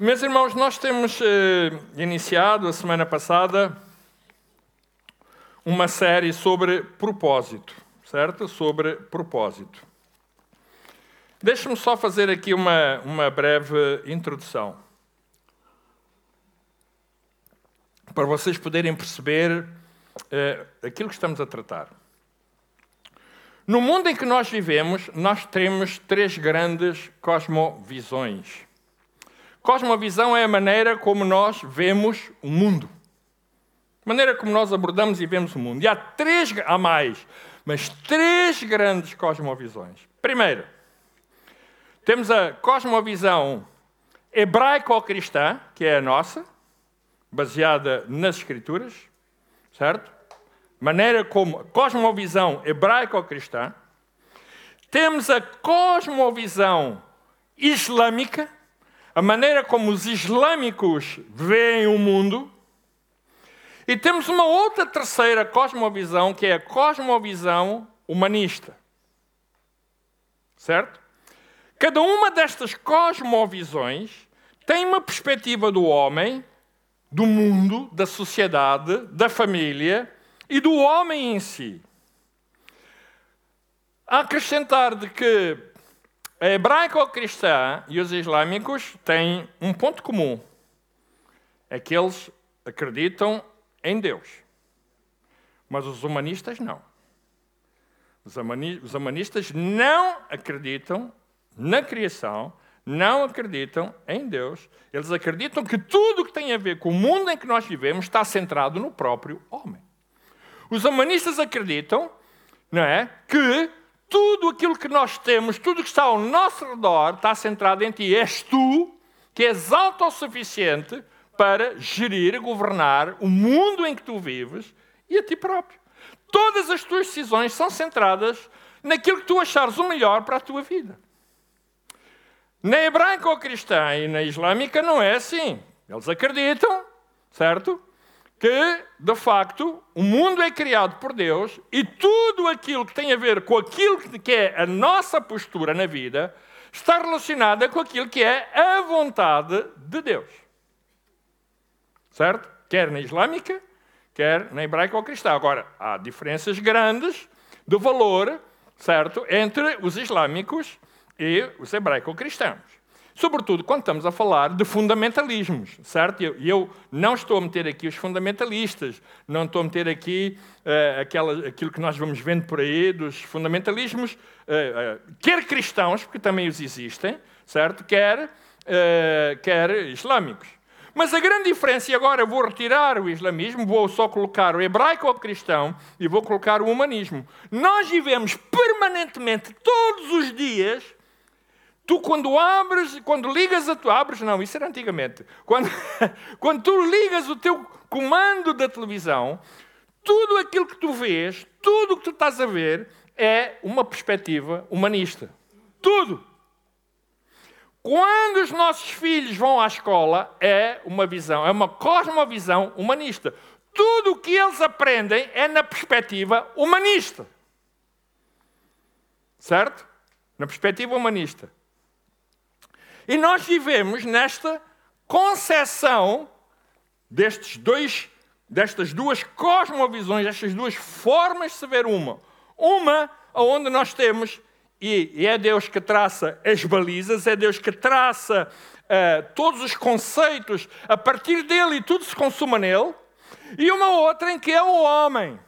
Meus irmãos, nós temos eh, iniciado a semana passada uma série sobre propósito, certo? Sobre propósito. Deixe-me só fazer aqui uma, uma breve introdução. Para vocês poderem perceber eh, aquilo que estamos a tratar. No mundo em que nós vivemos, nós temos três grandes cosmovisões. Cosmovisão é a maneira como nós vemos o mundo. A maneira como nós abordamos e vemos o mundo. E há três, há mais, mas três grandes cosmovisões. Primeiro, temos a cosmovisão hebraico-cristã, que é a nossa, baseada nas Escrituras, certo? Maneira como cosmovisão hebraico-cristã. Temos a cosmovisão islâmica, a maneira como os islâmicos veem o mundo. E temos uma outra terceira cosmovisão, que é a cosmovisão humanista. Certo? Cada uma destas cosmovisões tem uma perspectiva do homem, do mundo, da sociedade, da família e do homem em si. A acrescentar de que a hebraico-cristã e os islâmicos têm um ponto comum: é que eles acreditam em Deus. Mas os humanistas não. Os humanistas não acreditam na criação, não acreditam em Deus. Eles acreditam que tudo o que tem a ver com o mundo em que nós vivemos está centrado no próprio homem. Os humanistas acreditam, não é, que tudo aquilo que nós temos, tudo que está ao nosso redor, está centrado em ti. És tu que és autossuficiente para gerir, governar o mundo em que tu vives e a ti próprio. Todas as tuas decisões são centradas naquilo que tu achares o melhor para a tua vida. Na hebraica ou cristã e na islâmica não é assim. Eles acreditam, certo? Que, de facto, o mundo é criado por Deus e tudo aquilo que tem a ver com aquilo que é a nossa postura na vida está relacionada com aquilo que é a vontade de Deus. Certo? Quer na islâmica, quer na hebraica ou cristã. Agora, há diferenças grandes de valor, certo, entre os islâmicos e os hebraico-cristãos. Sobretudo quando estamos a falar de fundamentalismos, certo? E eu, não estou a meter aqui os fundamentalistas, não estou a meter aqui uh, aquela, aquilo que nós vamos vendo por aí dos fundamentalismos, uh, uh, quer cristãos, porque também os existem, certo? Quer, quer islâmicos. Mas a grande diferença, e agora eu vou retirar o islamismo, vou só colocar o hebraico ou cristão e vou colocar o humanismo. Nós vivemos permanentemente, todos os dias, Tu, quando abres, quando ligas a tua. Abres, não, isso era antigamente. Quando, quando tu ligas o teu comando da televisão, tudo aquilo que tu vês, tudo o que tu estás a ver, é uma perspectiva humanista. Tudo. Quando os nossos filhos vão à escola, é uma visão, é uma cosmovisão humanista. Tudo o que eles aprendem é na perspectiva humanista. Certo? Na perspectiva humanista. E nós vivemos nesta concepção destes dois, destas duas cosmovisões, destas duas formas de se ver uma. Uma onde nós temos, e é Deus que traça as balizas, é Deus que traça uh, todos os conceitos a partir dele e tudo se consuma nele, e uma outra em que é o homem,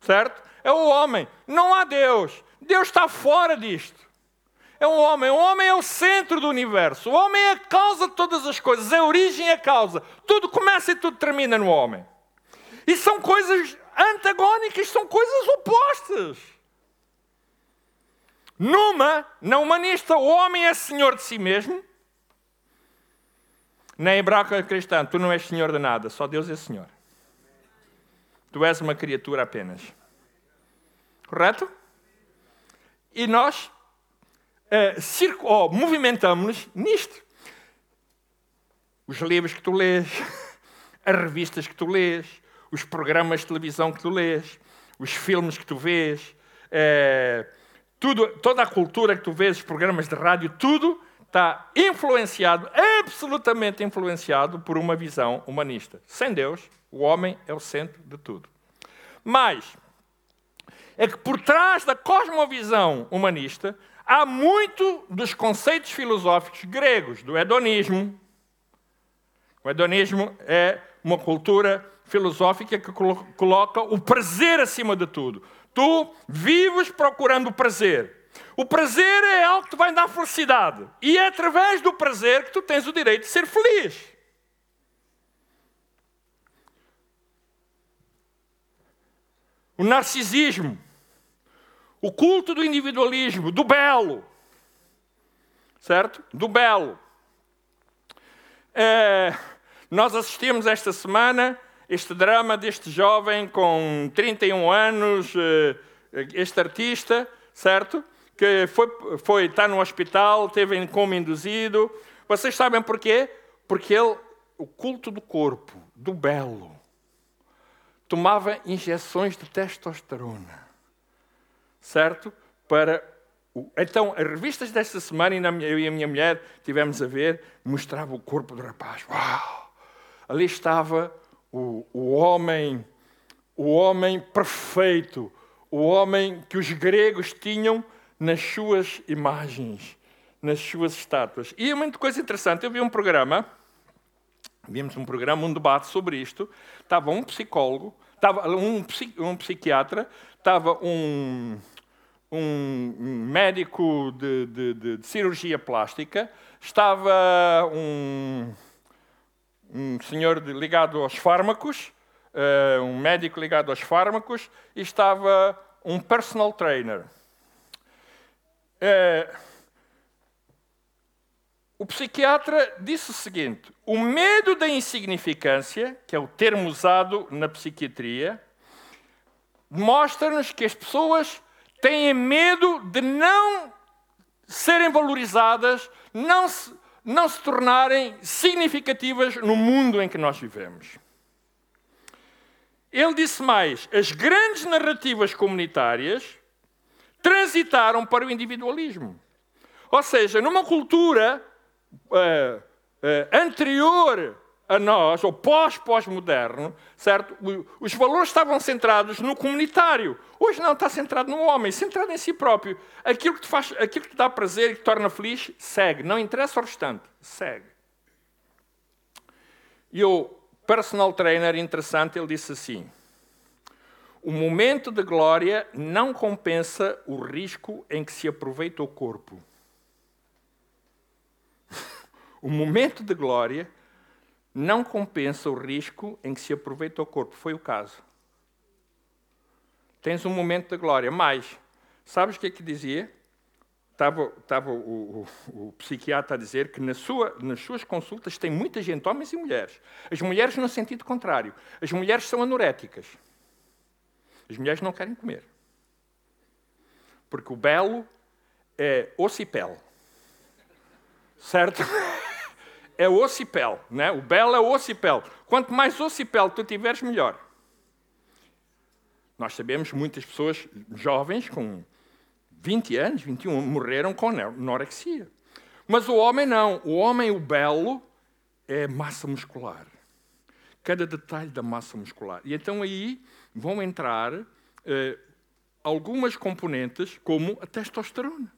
certo? É o homem, não há Deus, Deus está fora disto é um homem. O homem é o centro do universo. O homem é a causa de todas as coisas. A origem é a causa. Tudo começa e tudo termina no homem. E são coisas antagónicas, são coisas opostas. Numa, na humanista, o homem é senhor de si mesmo. Na hebraica cristã, tu não és senhor de nada, só Deus é senhor. Tu és uma criatura apenas. Correto? E nós uh, movimentamos-nos nisto. Os livros que tu lês, as revistas que tu lês, os programas de televisão que tu lês, os filmes que tu vês, uh, tudo, toda a cultura que tu vês, os programas de rádio, tudo está influenciado, absolutamente influenciado por uma visão humanista. Sem Deus, o homem é o centro de tudo. Mas é que por trás da cosmovisão humanista há muito dos conceitos filosóficos gregos, do hedonismo. O hedonismo é uma cultura filosófica que coloca o prazer acima de tudo. Tu vives procurando o prazer. O prazer é algo que te vai dar felicidade. E é através do prazer que tu tens o direito de ser feliz. O narcisismo, o culto do individualismo, do belo, certo? Do belo. É, nós assistimos esta semana este drama deste jovem com 31 anos, eh, este artista, certo? Que foi, foi está no hospital, teve em coma induzido. Vocês sabem porquê? Porque ele, o culto do corpo, do belo, tomava injeções de testosterona, certo? Para então, as revistas desta semana, eu e a minha mulher tivemos a ver, mostrava o corpo do rapaz. Uau! Ali estava o, o homem, o homem perfeito, o homem que os gregos tinham nas suas imagens, nas suas estátuas. E é uma coisa interessante, eu vi um programa, vimos um programa, um debate sobre isto, estava um psicólogo, estava um, um psiquiatra, estava um, um médico de, de, de, de cirurgia plástica, estava um um senhor ligado aos fármacos, uh, um médico ligado aos fármacos, e estava um personal trainer. Uh, o psiquiatra disse o seguinte: o medo da insignificância, que é o termo usado na psiquiatria, mostra-nos que as pessoas têm medo de não serem valorizadas, não se não se tornarem significativas no mundo em que nós vivemos. Ele disse mais: as grandes narrativas comunitárias transitaram para o individualismo. Ou seja, numa cultura uh, uh, anterior a nós, ou pós-pós-moderno, certo? Os valores estavam centrados no comunitário. Hoje não, está centrado no homem, centrado em si próprio. Aquilo que te, faz, aquilo que te dá prazer e que te torna feliz, segue. Não interessa o restante, segue. E o personal trainer interessante, ele disse assim, o momento de glória não compensa o risco em que se aproveita o corpo. o momento de glória não compensa o risco em que se aproveita o corpo. Foi o caso. Tens um momento de glória. Mas, sabes o que é que dizia? Estava, estava o, o, o, psiquiatra a dizer que na sua, nas suas consultas tem muita gente, homens e mulheres. As mulheres no sentido contrário. As mulheres são anoréticas. As mulheres não querem comer. Porque o belo é osso e pele. Certo? é e pele. Né? O belo é e pele. Quanto mais pele tu tiveres, melhor. Nós sabemos muitas pessoas jovens com 20 anos, 21, morreram com anorexia. Mas o homem não. O homem, o belo, é massa muscular. Cada detalhe da massa muscular. E então aí vão entrar eh, algumas componentes, como a testosterona.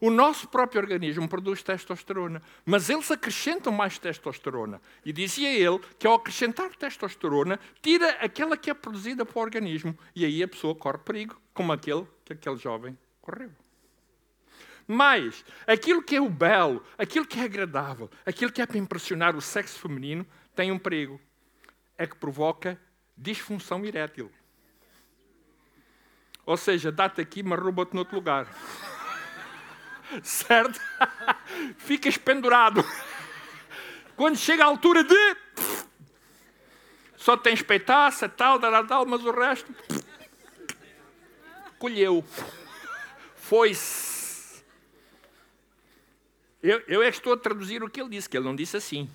O nosso próprio organismo produz testosterona, mas eles acrescentam mais testosterona. E dizia ele que ao acrescentar testosterona, tira aquela que é produzida para o organismo. E aí a pessoa corre perigo, como aquele que aquele jovem correu. Mas aquilo que é o belo, aquilo que é agradável, aquilo que é para impressionar o sexo feminino, tem um perigo. É que provoca disfunção erétil. Ou seja, dá-te aqui, mas rouba-te noutro lugar certo? Ficas pendurado. Quando chega a altura de. Só tens peitaça, tal, tal, tal, mas o resto. Colheu. Foi-se. Eu, eu é que estou a traduzir o que ele disse, que ele não disse assim.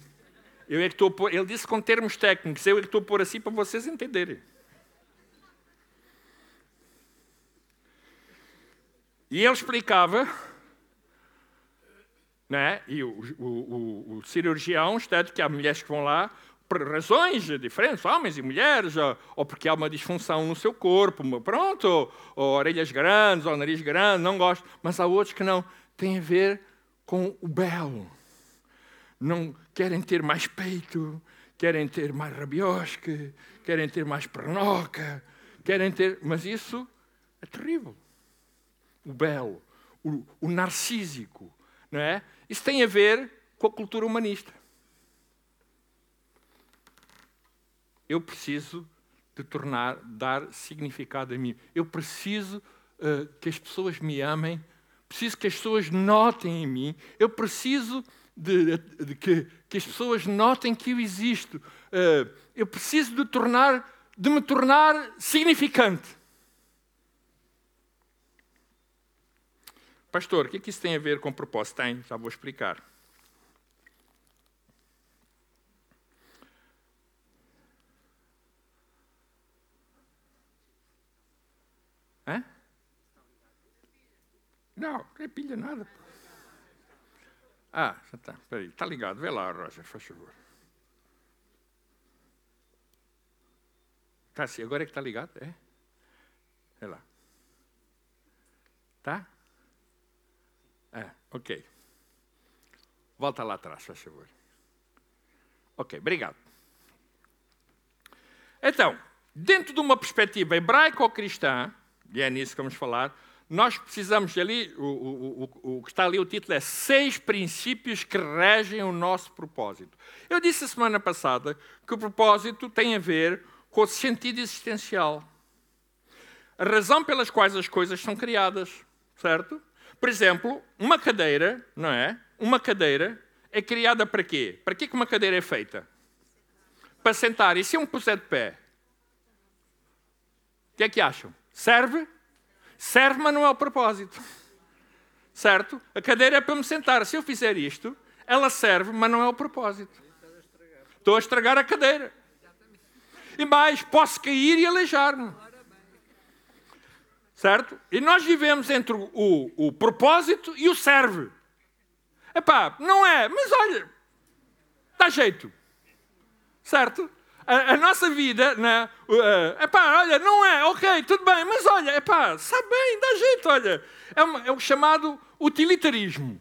Eu é que estou pôr, ele disse com termos técnicos, eu é que estou a pôr assim para vocês entenderem. E ele explicava né? e o, o, o, cirurgião que há mulheres que vão lá por razões diferentes, homens e mulheres, ou, porque há uma disfunção no seu corpo, pronto, ou orelhas grandes, ou nariz grande, não gosto. Mas há outros que não, tem a ver com o belo. Não querem ter mais peito, querem ter mais rabiosque, querem ter mais pernoca, querem ter. Mas isso é terrível. O belo, o, o narcísico, não é? Isso tem a ver com a cultura humanista. Eu preciso de tornar, dar significado a mim. Eu preciso uh, que as pessoas me amem, preciso que as pessoas notem em mim, eu preciso de, de, de que, que, as pessoas notem que eu existo. Uh, eu preciso de, tornar, de me tornar significante. Pastor, o que, isso tem a ver com propósito? Tem, já vou explicar. Hã? Não, não é pilha nada. Ah, já está. Espera aí. Está ligado. Vê lá, Roger, faz favor. Tá assim, agora é que está ligado? É? Vê lá. Tá? É, ok. Volta lá atrás, faz favor. Ok, obrigado. Então, dentro de uma perspectiva hebraica ou cristã, e é nisso que vamos falar, nós precisamos ali, o, o, o, o, que está ali, o título é Seis Princípios que Regem o Nosso Propósito. Eu disse a semana passada que o propósito tem a ver com o sentido existencial. A razão pelas quais as coisas são criadas, certo? Por exemplo, uma cadeira, não é? Uma cadeira é criada para quê? Para que uma cadeira é feita? Para sentar. E se eu me puser de pé? O que é que acham? Serve? Serve, mas não é o propósito. Certo? A cadeira é para me sentar. Se eu fizer isto, ela serve, mas não é o propósito. Estou a estragar a cadeira. E mais, posso cair e aleijar-me certo? E nós vivemos entre o, o, propósito e o serve. Epá, não é, mas olha, dá jeito, certo? A, a nossa vida, né? Uh, epá, olha, não é, ok, tudo bem, mas olha, epá, sabe bem, dá jeito, olha. É, uma, é o chamado utilitarismo,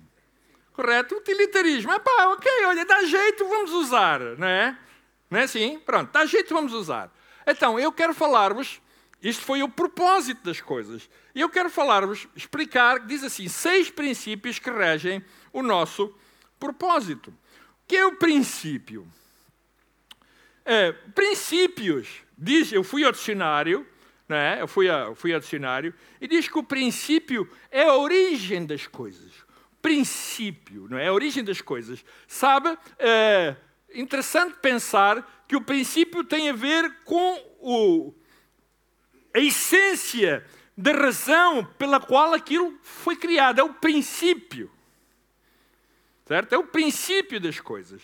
correto? Utilitarismo, epá, ok, olha, dá jeito, vamos usar, não é? Não é assim? Pronto, dá jeito, vamos usar. Então, eu quero falar-vos isto foi o propósito das coisas. E eu quero falar-vos, explicar, diz assim, seis princípios que regem o nosso propósito. O que é o princípio? É, princípios, diz, eu fui ao dicionário, né? eu fui, a, fui ao dicionário, e diz que o princípio é a origem das coisas. Princípio, não é? A origem das coisas. Sabe, é interessante pensar que o princípio tem a ver com o, a essência da razão pela qual aquilo foi criado, é o princípio. Certo? É o princípio das coisas.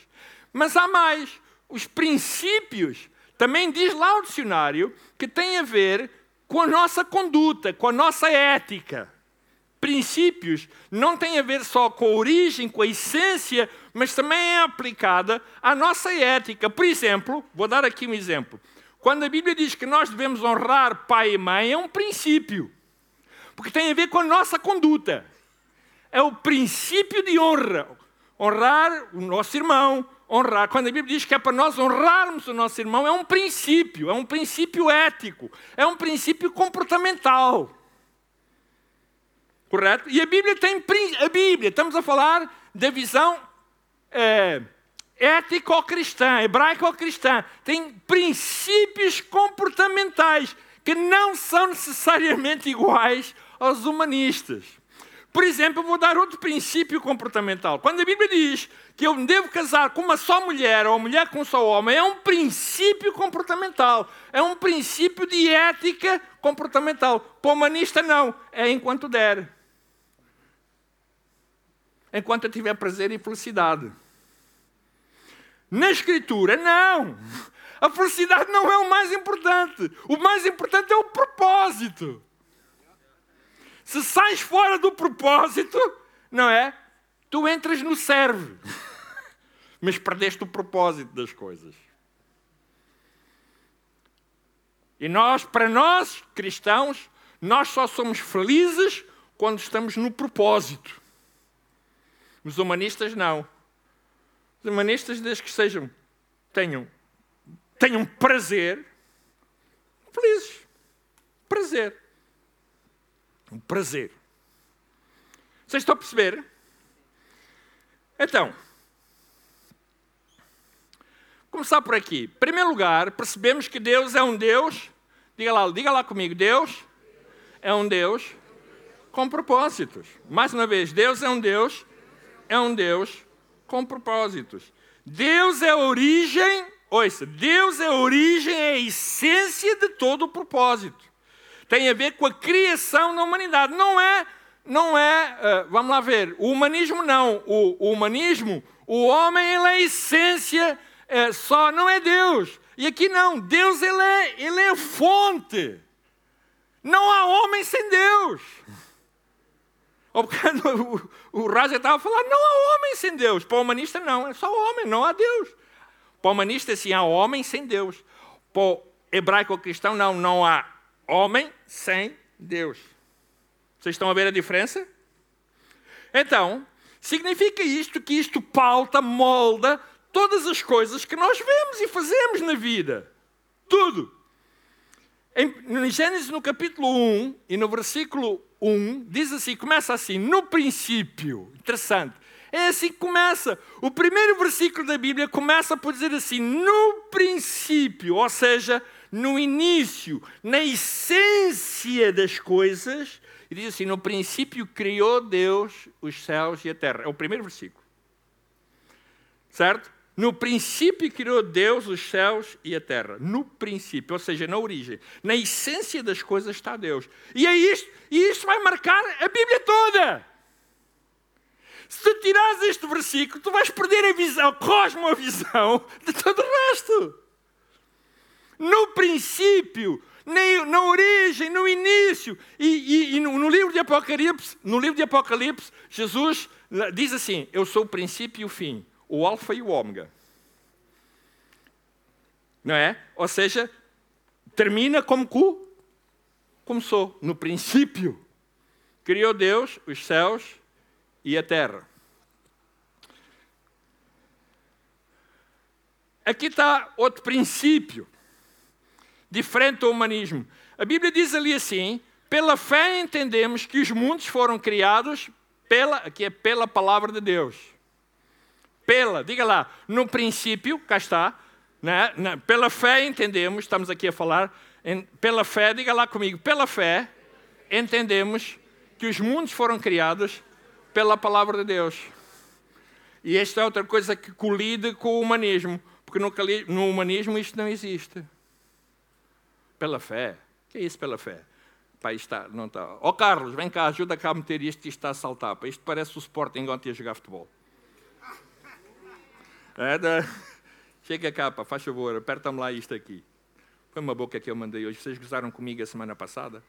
Mas há mais. Os princípios, também diz lá o dicionário, que tem a ver com a nossa conduta, com a nossa ética. Princípios não tem a ver só com a origem, com a essência, mas também é aplicada à nossa ética. Por exemplo, vou dar aqui um exemplo. Quando a Bíblia diz que nós devemos honrar pai e mãe, é um princípio, porque tem a ver com a nossa conduta. É o princípio de honra. Honrar o nosso irmão, honrar. Quando a Bíblia diz que é para nós honrarmos o nosso irmão, é um princípio, é um princípio ético, é um princípio comportamental. Correto? E a Bíblia tem. A Bíblia, estamos a falar da visão. É, ético-cristã, hebraico-cristã, tem princípios comportamentais que não são necessariamente iguais aos humanistas. Por exemplo, vou dar outro princípio comportamental. Quando a Bíblia diz que eu devo casar com uma só mulher ou mulher com um só homem, é um princípio comportamental. É um princípio de ética comportamental. Para o humanista, não. É enquanto der. Enquanto eu tiver prazer e felicidade. Na Escritura, não. A felicidade não é o mais importante. O mais importante é o propósito. Se sais fora do propósito, não é? Tu entras no serve, mas perdeste o propósito das coisas. E nós, para nós, cristãos, nós só somos felizes quando estamos no propósito. Os humanistas não. Humanistas, desde que sejam, tenham, tenham prazer, felizes. Prazer. Um prazer. Vocês estão a perceber? Então, começar por aqui. Em primeiro lugar, percebemos que Deus é um Deus, diga lá, diga lá comigo, Deus é um Deus com propósitos. Mais uma vez, Deus é um Deus, é um Deus com propósitos. Deus é a origem, ouça, Deus é a origem, é a essência de todo o propósito. Tem a ver com a criação da humanidade. Não é não é, uh, vamos lá ver, o humanismo não. O, o humanismo, o homem, ele é a essência é, só, não é Deus. E aqui não, Deus ele é, ele é a fonte. Não há homem sem Deus. O, o Raja estava a falar, não há homem sem Deus. Para o humanista não, é só homem, não há Deus. Para o humanista sim, há homem sem Deus. Para o hebraico cristão não, não há homem sem Deus. Vocês estão a ver a diferença? Então, significa isto que isto pauta, molda todas as coisas que nós vemos e fazemos na vida. Tudo. Em, Gênesis, no capítulo 1 e no versículo 1, diz assim: começa assim, no princípio. Interessante. É assim que começa. O primeiro versículo da Bíblia começa por dizer assim: no princípio, ou seja, no início, na essência das coisas, e diz assim: No princípio criou Deus os céus e a terra. É o primeiro versículo. Certo? No princípio criou Deus os céus e a terra. No princípio, ou seja, na origem. Na essência das coisas está Deus. E é isto, e isto vai marcar a Bíblia toda. Se tirares este versículo, tu vais perder a visão, a cosmovisão de todo o resto. No princípio, na origem, no início. E, e, e no, no, livro de Apocalipse, no livro de Apocalipse, Jesus diz assim: Eu sou o princípio e o fim, o alfa e o ômega. Não é? Ou seja, termina como começou, no princípio. Criou Deus os céus e a terra. Aqui está outro princípio diferente do humanismo. A Bíblia diz ali assim: pela fé entendemos que os mundos foram criados pela, aqui é pela palavra de Deus. Pela, diga lá, no princípio, cá está, né? pela fé entendemos, estamos aqui a falar, em, pela fé, diga lá comigo, pela fé entendemos que os mundos foram criados pela palavra de Deus. E esta é outra coisa que colide com o humanismo, porque no, no humanismo isto não existe. Pela fé. O que é isso pela fé? Pá, está, não está. Ó oh, Carlos, vem cá, ajuda cá a meter isto, isto está a saltar. Isto parece o Sporting ontem a jogar futebol. É, da... Chega cá, pá, faz favor, aperta-me lá isto aqui. Foi uma boca que eu mandei hoje. Vocês gozaram comigo a semana passada?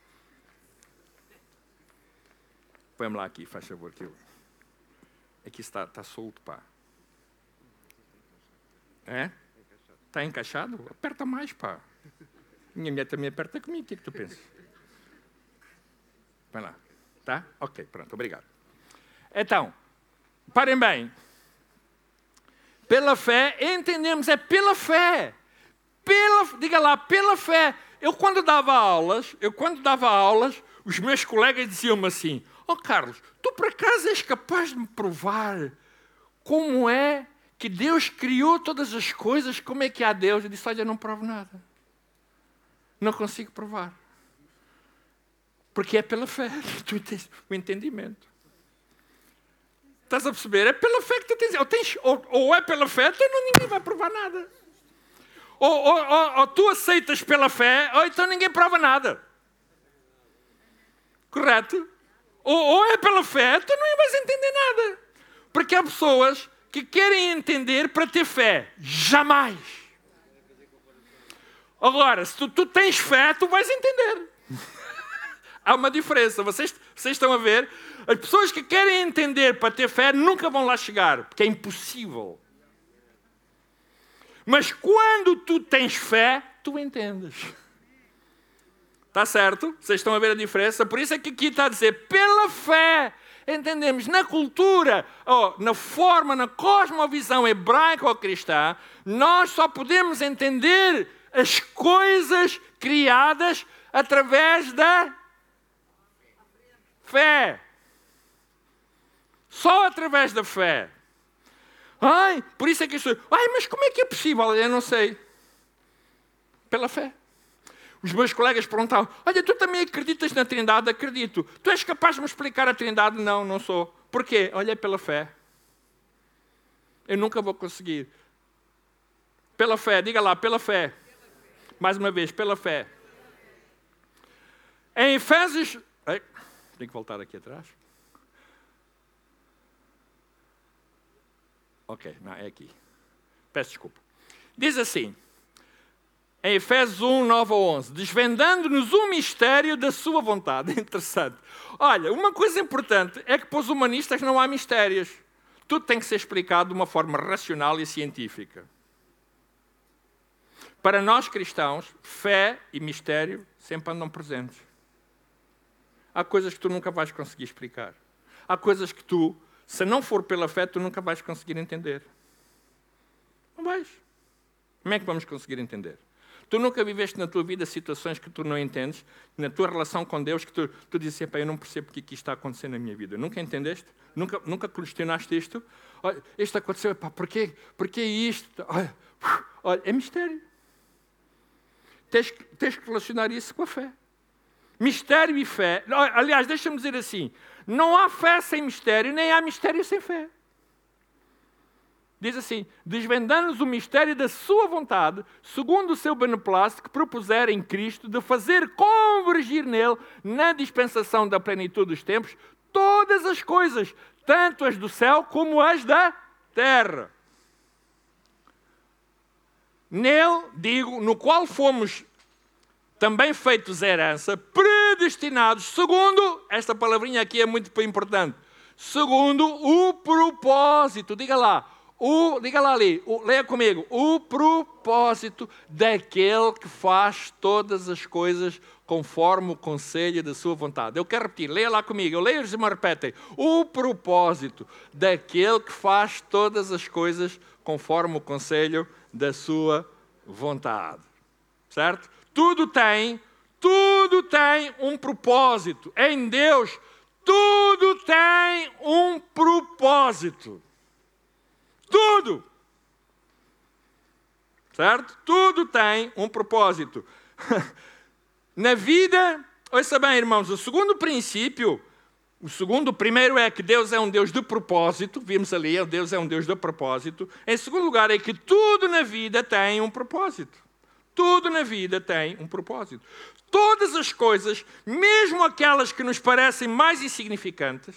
Põe-me lá aqui, faz favor. Que. Aqui está, está solto, pá. É? Está encaixado? Aperta mais, pá. Minha mulher também aperta comigo. O que é que tu pensas? Vai lá. Tá? Ok, pronto, obrigado. Então, parem bem. Pela fé, entendemos, é pela fé. Pela, diga lá, pela fé. Eu quando dava aulas, eu quando dava aulas, os meus colegas diziam-me assim: "Ó oh, Carlos, tu por acaso és capaz de me provar como é que Deus criou todas as coisas? Como é que há Deus?" Eu disse: "Olha, eu não provo nada." Não consigo provar. Porque é pela fé tu tens o entendimento. Estás a perceber? É pela fé que tu tens. Ou, tens, ou, ou é pela fé, então ninguém vai provar nada. Ou, ou, ou, tu aceitas pela fé, ou então ninguém prova nada. Correto? Ou, ou é pela fé, tu não vais entender nada. Porque há pessoas que querem entender para ter fé. Jamais. Agora, se tu, tu tens fé, tu vais entender. Há uma diferença. Vocês, vocês estão a ver? As pessoas que querem entender para ter fé nunca vão lá chegar, porque é impossível. Mas quando tu tens fé, tu entendes. Está certo? Vocês estão a ver a diferença? Por isso é que aqui está a dizer, pela fé, entendemos na cultura, oh, na forma, na cosmovisão hebraica ou cristã, nós só podemos entender as coisas criadas através da fé. Só através da fé. Ai, por isso é que isso. Ai, mas como é que é possível? Eu não sei. Pela fé. Os meus colegas perguntavam: Olha, tu também acreditas na Trindade? Acredito. Tu és capaz de me explicar a Trindade? Não, não sou. Porquê? Olha, é pela fé. Eu nunca vou conseguir. Pela fé, diga lá, pela fé. Mais uma vez, pela fé. Em Efésios. Tenho que voltar aqui atrás. Ok, não, é aqui. Peço desculpa. Diz assim, em Efésios 1, 9 a 11, desvendando-nos o mistério da sua vontade. Interessante. Olha, uma coisa importante é que para os humanistas não há mistérios. Tudo tem que ser explicado de uma forma racional e científica. Para nós cristãos, fé e mistério sempre andam presentes. Há coisas que tu nunca vais conseguir explicar. Há coisas que tu se não for pela fé, tu nunca vais conseguir entender. Não vais. Como é que vamos conseguir entender? Tu nunca viveste na tua vida situações que tu não entendes, na tua relação com Deus, que tu, tu dizes, eu não percebo porque é que isto está acontecendo na minha vida. Nunca entendeste? Nunca, nunca questionaste isto? Olha, isto aconteceu, pá, porquê? Porquê isto? Olha, olha, é mistério. Tens, tens que relacionar isso com a fé. Mistério e fé. Aliás, deixa-me dizer assim: não há fé sem mistério, nem há mistério sem fé. Diz assim: desvendando-nos o mistério da sua vontade, segundo o seu beneplácito que propuser em Cristo, de fazer convergir nele, na dispensação da plenitude dos tempos, todas as coisas, tanto as do céu como as da terra. Nele, digo, no qual fomos também feitos herança, predestinados, segundo, esta palavrinha aqui é muito importante, segundo o propósito, diga lá, o, diga lá ali, o, leia comigo, o propósito daquele que faz todas as coisas conforme o conselho da sua vontade. Eu quero repetir, leia lá comigo, eu leio e me repetem. O propósito daquele que faz todas as coisas conforme o conselho da sua vontade. Certo? Tudo tem, tudo tem um propósito. Em Deus, tudo tem um propósito. Tudo. Certo? Tudo tem um propósito. Na vida, ouça bem, irmãos, o segundo princípio, o segundo, o primeiro é que Deus é um Deus de propósito, vimos ali, Deus é um Deus de propósito. Em segundo lugar, é que tudo na vida tem um propósito. Tudo na vida tem um propósito. Todas as coisas, mesmo aquelas que nos parecem mais insignificantes,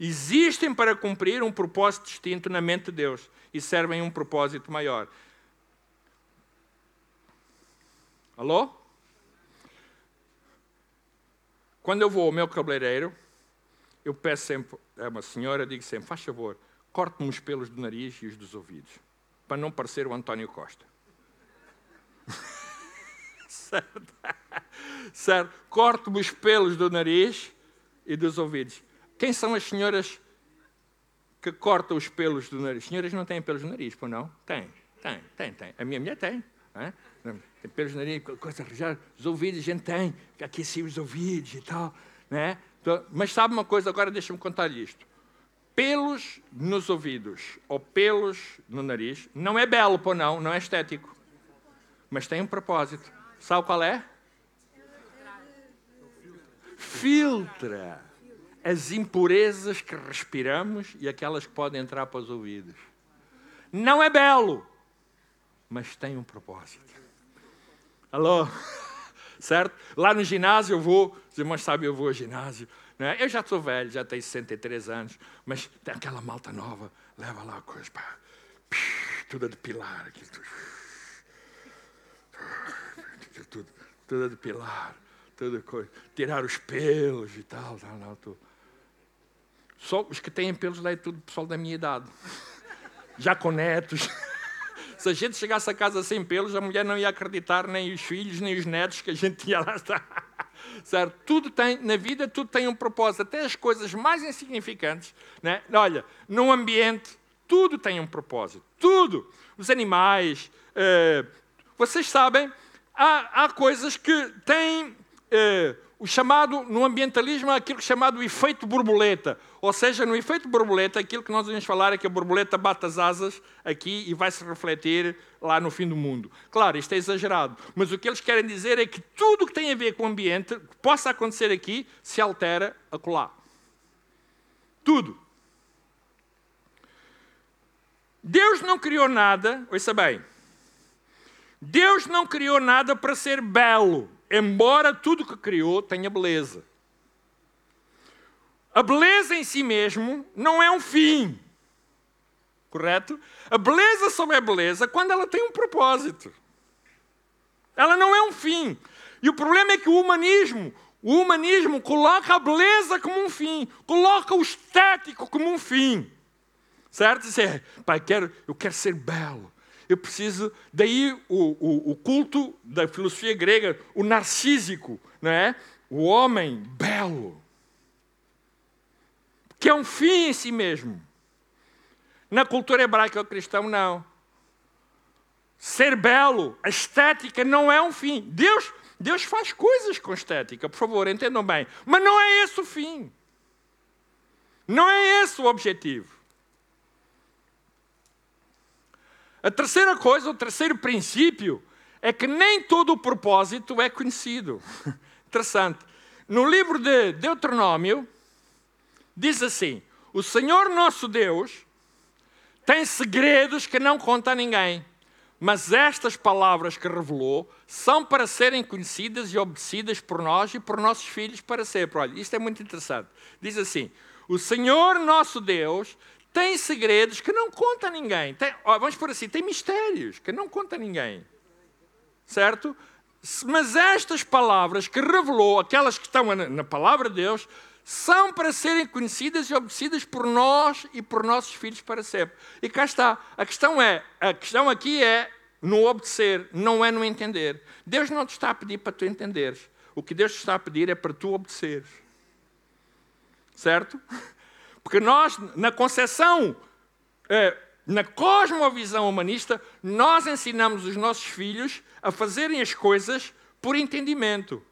existem para cumprir um propósito distinto na mente de Deus e servem um propósito maior. Alô? Quando eu vou ao meu cabeleireiro, eu peço sempre a uma senhora, digo sempre, faz favor, corte-me os pelos do nariz e os dos ouvidos, para não parecer o António Costa. Certo? certo? Corto-me os pelos do nariz e dos ouvidos. Quem são as senhoras que cortam os pelos do nariz? Senhoras não têm pelos no nariz, pois não? Tem, tem, tem, tem. A minha mulher tem. É? Tem pelos no nariz, coisa arranjar. Os ouvidos a gente tem, aqueci os ouvidos e tal. Né? Mas sabe uma coisa, agora deixa-me contar isto. Pelos nos ouvidos ou pelos no nariz não é belo, pois não, não é estético mas tem um propósito. Sabe qual é? Filtra as impurezas que respiramos e aquelas que podem entrar para os ouvidos. Não é belo, mas tem um propósito. Alô? Certo? Lá no ginásio eu vou, os irmãos sabem, eu vou ao ginásio. é? Eu já sou velho, já tenho 63 anos, mas tem aquela malta nova, leva lá a coisa, pá, tudo a depilar, aquilo tudo tudo, tudo a depilar, tudo coisa, tirar os pelos e tal, tal, tal tudo. Só os que têm pelos lá é tudo pessoal da minha idade. Já com netos. Se a gente chegasse a casa sem pelos, a mulher não ia acreditar nem os filhos, nem os netos que a gente tinha lá. Certo? Tudo tem, na vida, tudo tem um propósito. Até as coisas mais insignificantes. Né? Olha, no ambiente, tudo tem um propósito. Tudo. Os animais. Eh, vocês sabem, há, há coisas que têm eh, o chamado, no ambientalismo, aquilo chamado efeito borboleta. Ou seja, no efeito borboleta, aquilo que nós vamos falar é que a borboleta bate as asas aqui e vai se refletir lá no fim do mundo. Claro, isto é exagerado, mas o que eles querem dizer é que tudo que tem a ver com o ambiente, que possa acontecer aqui, se altera acolá. Tudo. Deus não criou nada, ouça bem, Deus não criou nada para ser belo embora tudo que criou tenha beleza. A beleza em si mesmo não é um fim. Correto? A beleza só é beleza quando ela tem um propósito. Ela não é um fim. E o problema é que o humanismo, o humanismo coloca a beleza como um fim, coloca o estético como um fim. Certo? Dizer, pai, quero, eu quero ser belo, eu preciso. Daí o, o, o culto da filosofia grega, o narcísico, não é? o homem belo, que é um fim em si mesmo. Na cultura hebraica ou cristão, não. Ser belo, a estética não é um fim. Deus, Deus faz coisas com estética, por favor, entendam bem. Mas não é esse o fim. Não é esse o objetivo. A terceira coisa, o terceiro princípio, é que nem todo o propósito é conhecido. Interessante. No livro de Deuteronômio, diz assim: O Senhor nosso Deus tem segredos que não conta a ninguém, mas estas palavras que revelou são para serem conhecidas e obedecidas por nós e por nossos filhos para sempre. Olha, isto é muito interessante. Diz assim: O Senhor nosso Deus tem segredos que não conta ninguém. Tem, ó, vamos por assim, tem mistérios que não conta ninguém. Certo? Mas estas palavras que revelou, aquelas que estão na, na palavra de Deus, são para serem conhecidas e obedecidas por nós e por nossos filhos para sempre. E cá está. A questão é, a questão aqui é no obedecer, não é no entender. Deus não te está a pedir para tu entenderes. O que Deus te está a pedir é para tu obedeceres. Certo? Porque nós, na concepção, é, na cosmovisão humanista, nós ensinamos os nossos filhos a fazerem as coisas por entendimento.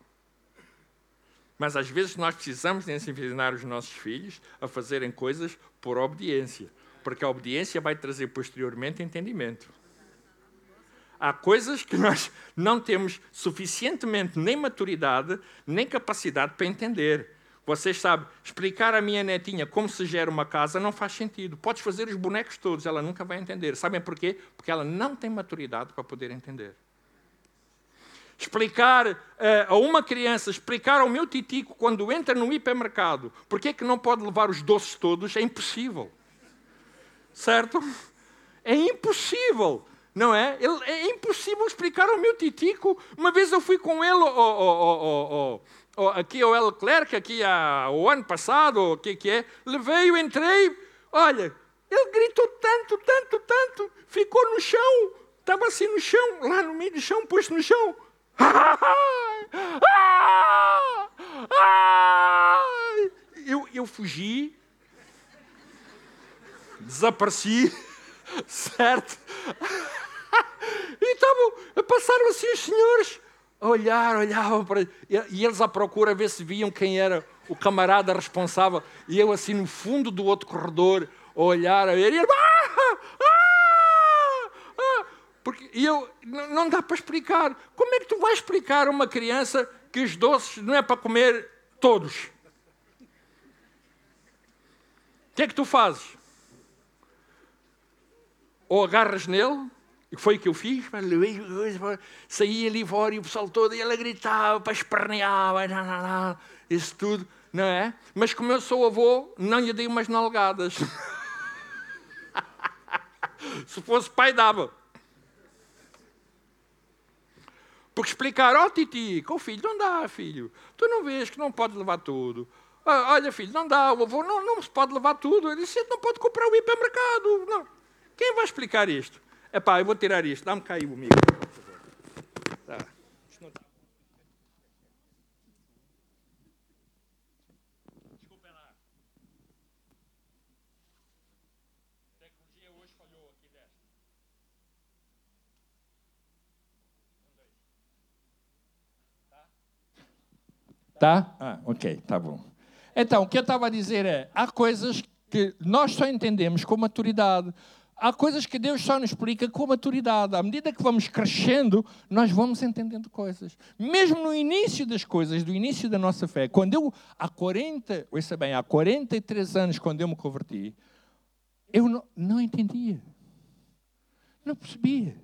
Mas às vezes nós precisamos ensinar os nossos filhos a fazerem coisas por obediência, porque a obediência vai trazer posteriormente entendimento. Há coisas que nós não temos suficientemente nem maturidade, nem capacidade para entender. Vocês sabem, explicar à minha netinha como se gera uma casa não faz sentido. Podes fazer os bonecos todos, ela nunca vai entender. Sabem porquê? Porque ela não tem maturidade para poder entender. Explicar uh, a uma criança, explicar ao meu titico quando entra no hipermercado, porque é que não pode levar os doces todos, é impossível. Certo? É impossível. Não é? Ele, é impossível explicar ao meu titico. Uma vez eu fui com ele aqui ao Leclerc, aqui há, o ano passado, o que, que é, levei, eu entrei, olha, ele gritou tanto, tanto, tanto, ficou no chão, estava assim no chão, lá no meio do chão, posto no chão. Eu, eu fugi, desapareci, certo? E estavam, passaram assim os senhores, olhar, olhavam para. E eles à procura ver se viam quem era o camarada responsável. E eu, assim, no fundo do outro corredor, a olhar, a ver. E ele, ah, ah, ah. Porque, eu, não dá para explicar. Como é que tu vais explicar a uma criança que os doces não é para comer todos? O que é que tu fazes? Ou agarras nele e foi o que eu fiz, saí ali fora e o pessoal todo, e ela gritava, esperneava, isso tudo, não é? Mas como eu sou avô, não lhe dei umas nalgadas. Se fosse pai, dava. Porque explicar, ó oh, Titi, com o filho, não dá, filho. Tu não vês que não pode levar tudo. Ah, olha, filho, não dá, o avô não, não se pode levar tudo. Ele disse, não pode comprar o hipermercado. Não. Quem vai explicar isto? É pá, eu vou tirar isto. Dá-me aí o amigo. Tá. Desculpem lá. A tecnologia hoje falhou aqui desta. Tá? Ah, ok, tá bom. Então, o que eu estava a dizer é: há coisas que nós só entendemos com maturidade. Há coisas que Deus só nos explica com maturidade. À medida que vamos crescendo, nós vamos entendendo coisas. Mesmo no início das coisas, do início da nossa fé, quando eu, há 40, ouça bem, há 43 anos, quando eu me converti, eu não, não entendia. Não percebia.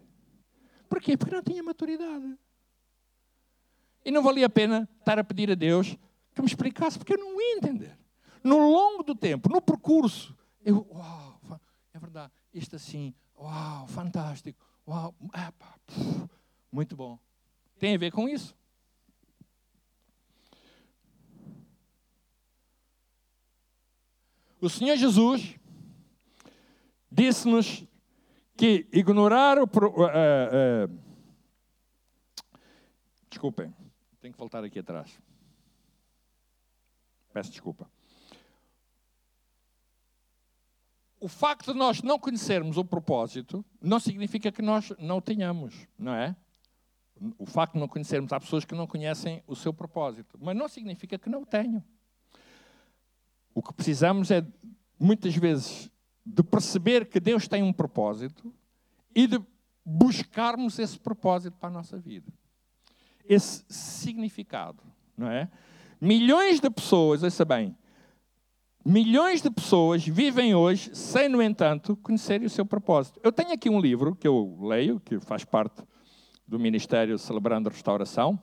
Porquê? Porque não tinha maturidade. E não valia a pena estar a pedir a Deus que me explicasse, porque eu não ia entender. No longo do tempo, no percurso, eu, uau, é verdade, isto assim, uau, fantástico, uau, epa, puf, muito bom. Tem a ver com isso. O Senhor Jesus disse-nos que ignorar o. Uh, uh, desculpem, tenho que voltar aqui atrás. Peço desculpa. O facto de nós não conhecermos o propósito não significa que nós não o tenhamos, não é? O facto de não conhecermos, há pessoas que não conhecem o seu propósito, mas não significa que não o tenham. O que precisamos é, muitas vezes, de perceber que Deus tem um propósito e de buscarmos esse propósito para a nossa vida. Esse significado, não é? Milhões de pessoas, ouça bem, milhões de pessoas vivem hoje sem, no entanto, conhecerem o seu propósito. Eu tenho aqui um livro que eu leio, que faz parte do Ministério Celebrando a Restauração,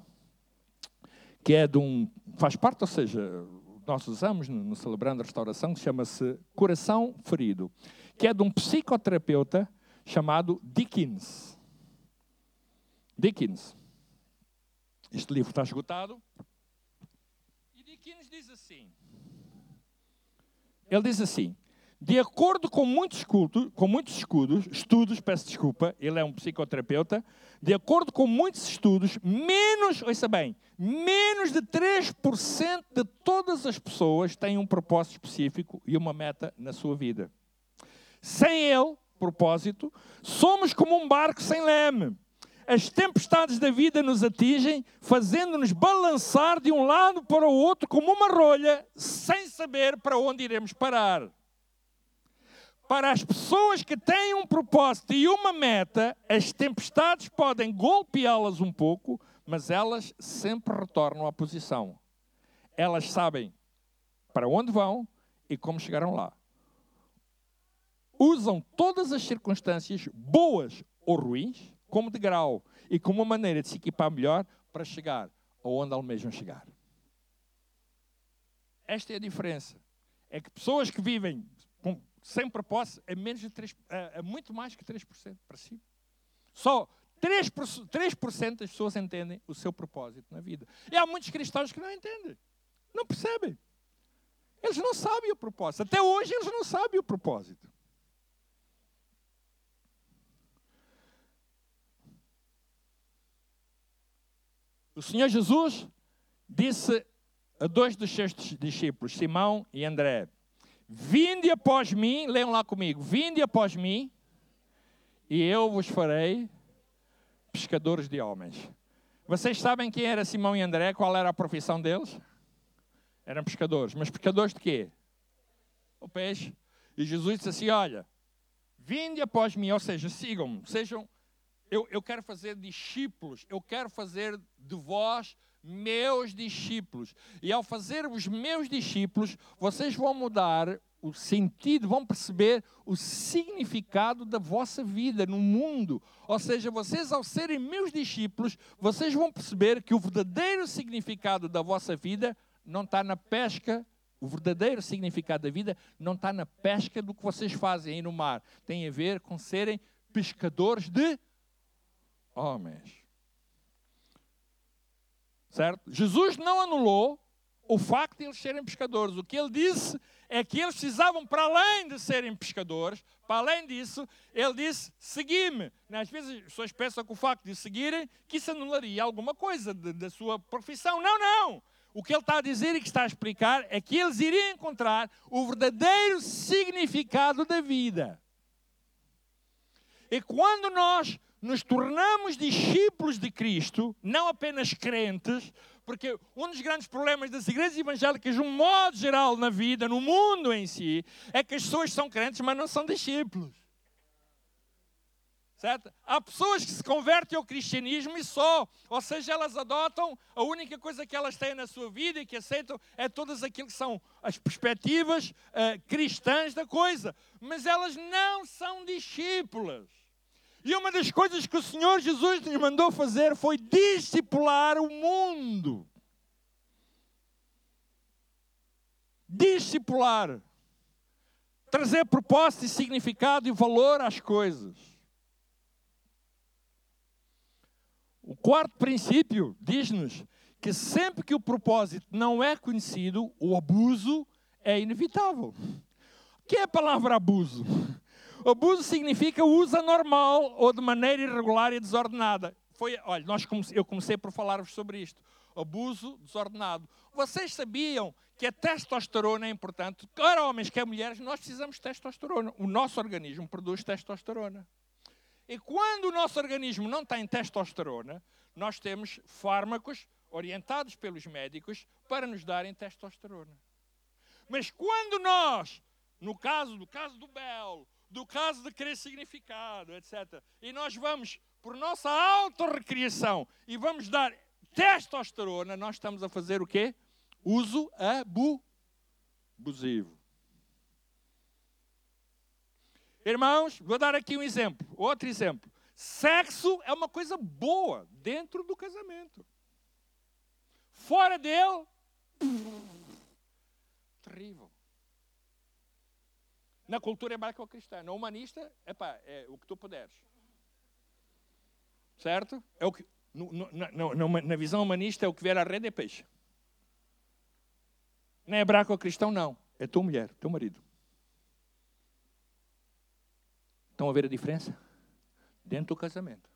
que é de um. faz parte, ou seja, nós usamos no Celebrando a Restauração, que chama-se Coração Ferido, que é de um psicoterapeuta chamado Dickens. Dickens. Este livro está esgotado, Dawkins diz assim. Ele diz assim: de acordo com muitos, cultos, com muitos estudos, estudos, peço desculpa, ele é um psicoterapeuta, de acordo com muitos estudos, menos, ouça bem, menos de 3% de todas as pessoas têm um propósito específico e uma meta na sua vida. Sem ele, propósito, somos como um barco sem leme as tempestades da vida nos atingem, fazendo-nos balançar de um lado para o outro como uma rolha, sem saber para onde iremos parar. Para as pessoas que têm um propósito e uma meta, as tempestades podem golpeá-las um pouco, mas elas sempre retornam à posição. Elas sabem para onde vão e como chegaram lá. Usam todas as circunstâncias, boas ou ruins, como degrau e como uma maneira de se equipar melhor para chegar aonde almejam chegar. Esta é a diferença. É que pessoas que vivem com, sem propósito é, menos de 3, é, é muito mais que 3% para si. Só 3%, 3% das pessoas entendem o seu propósito na vida. E há muitos cristãos que não entendem, não percebem. Eles não sabem o propósito. Até hoje eles não sabem o propósito. O Senhor Jesus disse a dois dos seus discípulos, Simão e André: Vinde após mim, leiam lá comigo, vinde após mim, e eu vos farei pescadores de homens. Vocês sabem quem era Simão e André? Qual era a profissão deles? Eram pescadores. Mas pescadores de quê? O peixe. E Jesus disse assim: Olha, vinde após mim, ou seja, sigam-me, sejam eu, eu quero fazer discípulos, eu quero fazer de vós meus discípulos. E ao fazer os meus discípulos, vocês vão mudar o sentido, vão perceber o significado da vossa vida no mundo. Ou seja, vocês, ao serem meus discípulos, vocês vão perceber que o verdadeiro significado da vossa vida não está na pesca. O verdadeiro significado da vida não está na pesca do que vocês fazem aí no mar. Tem a ver com serem pescadores de homens. Certo? Jesus não anulou o facto de eles serem pescadores. O que ele disse é que eles precisavam, para além de serem pescadores, para além disso, ele disse: segui-me. Às vezes as pessoas pensam que o facto de seguirem, que isso anularia alguma coisa da sua profissão. Não, não. O que ele está a dizer e que está a explicar é que eles iriam encontrar o verdadeiro significado da vida. E quando nós nos tornamos discípulos de Cristo, não apenas crentes, porque um dos grandes problemas das igrejas evangélicas, de um modo geral na vida, no mundo em si, é que as pessoas são crentes, mas não são discípulos. Certo? Há pessoas que se convertem ao cristianismo e só, ou seja, elas adotam a única coisa que elas têm na sua vida e que aceitam é todas aquilo que são as perspectivas uh, cristãs da coisa, mas elas não são discípulas. E uma das coisas que o Senhor Jesus nos mandou fazer foi discipular o mundo. Discipular. Trazer propósito e significado e valor às coisas. O quarto princípio diz-nos que sempre que o propósito não é conhecido, o abuso é inevitável. O que é a palavra abuso? Abuso significa uso anormal ou de maneira irregular e desordenada. Foi, olha, nós eu comecei por falar-vos sobre isto. Abuso desordenado. Vocês sabiam que a testosterona é importante? Quer homens, quer mulheres, nós precisamos de testosterona. O nosso organismo produz testosterona. E quando o nosso organismo não tem testosterona, nós temos fármacos orientados pelos médicos para nos darem testosterona. Mas quando nós, no caso do caso do Bel, do caso de querer significado, etc. E nós vamos, por nossa autorrecriação, e vamos dar testosterona, nós estamos a fazer o quê? Uso abusivo. Irmãos, vou dar aqui um exemplo, outro exemplo. Sexo é uma coisa boa dentro do casamento. Fora dele, terrível. Na cultura hebraico-cristã. Na humanista, epá, é o que tu puderes. Certo? É o que, no, no, na, na, visão humanista, é o que vier à rede é peixe. Na hebraico-cristão, não. É tua mulher, teu marido. Estão a ver a diferença? Dentro do casamento.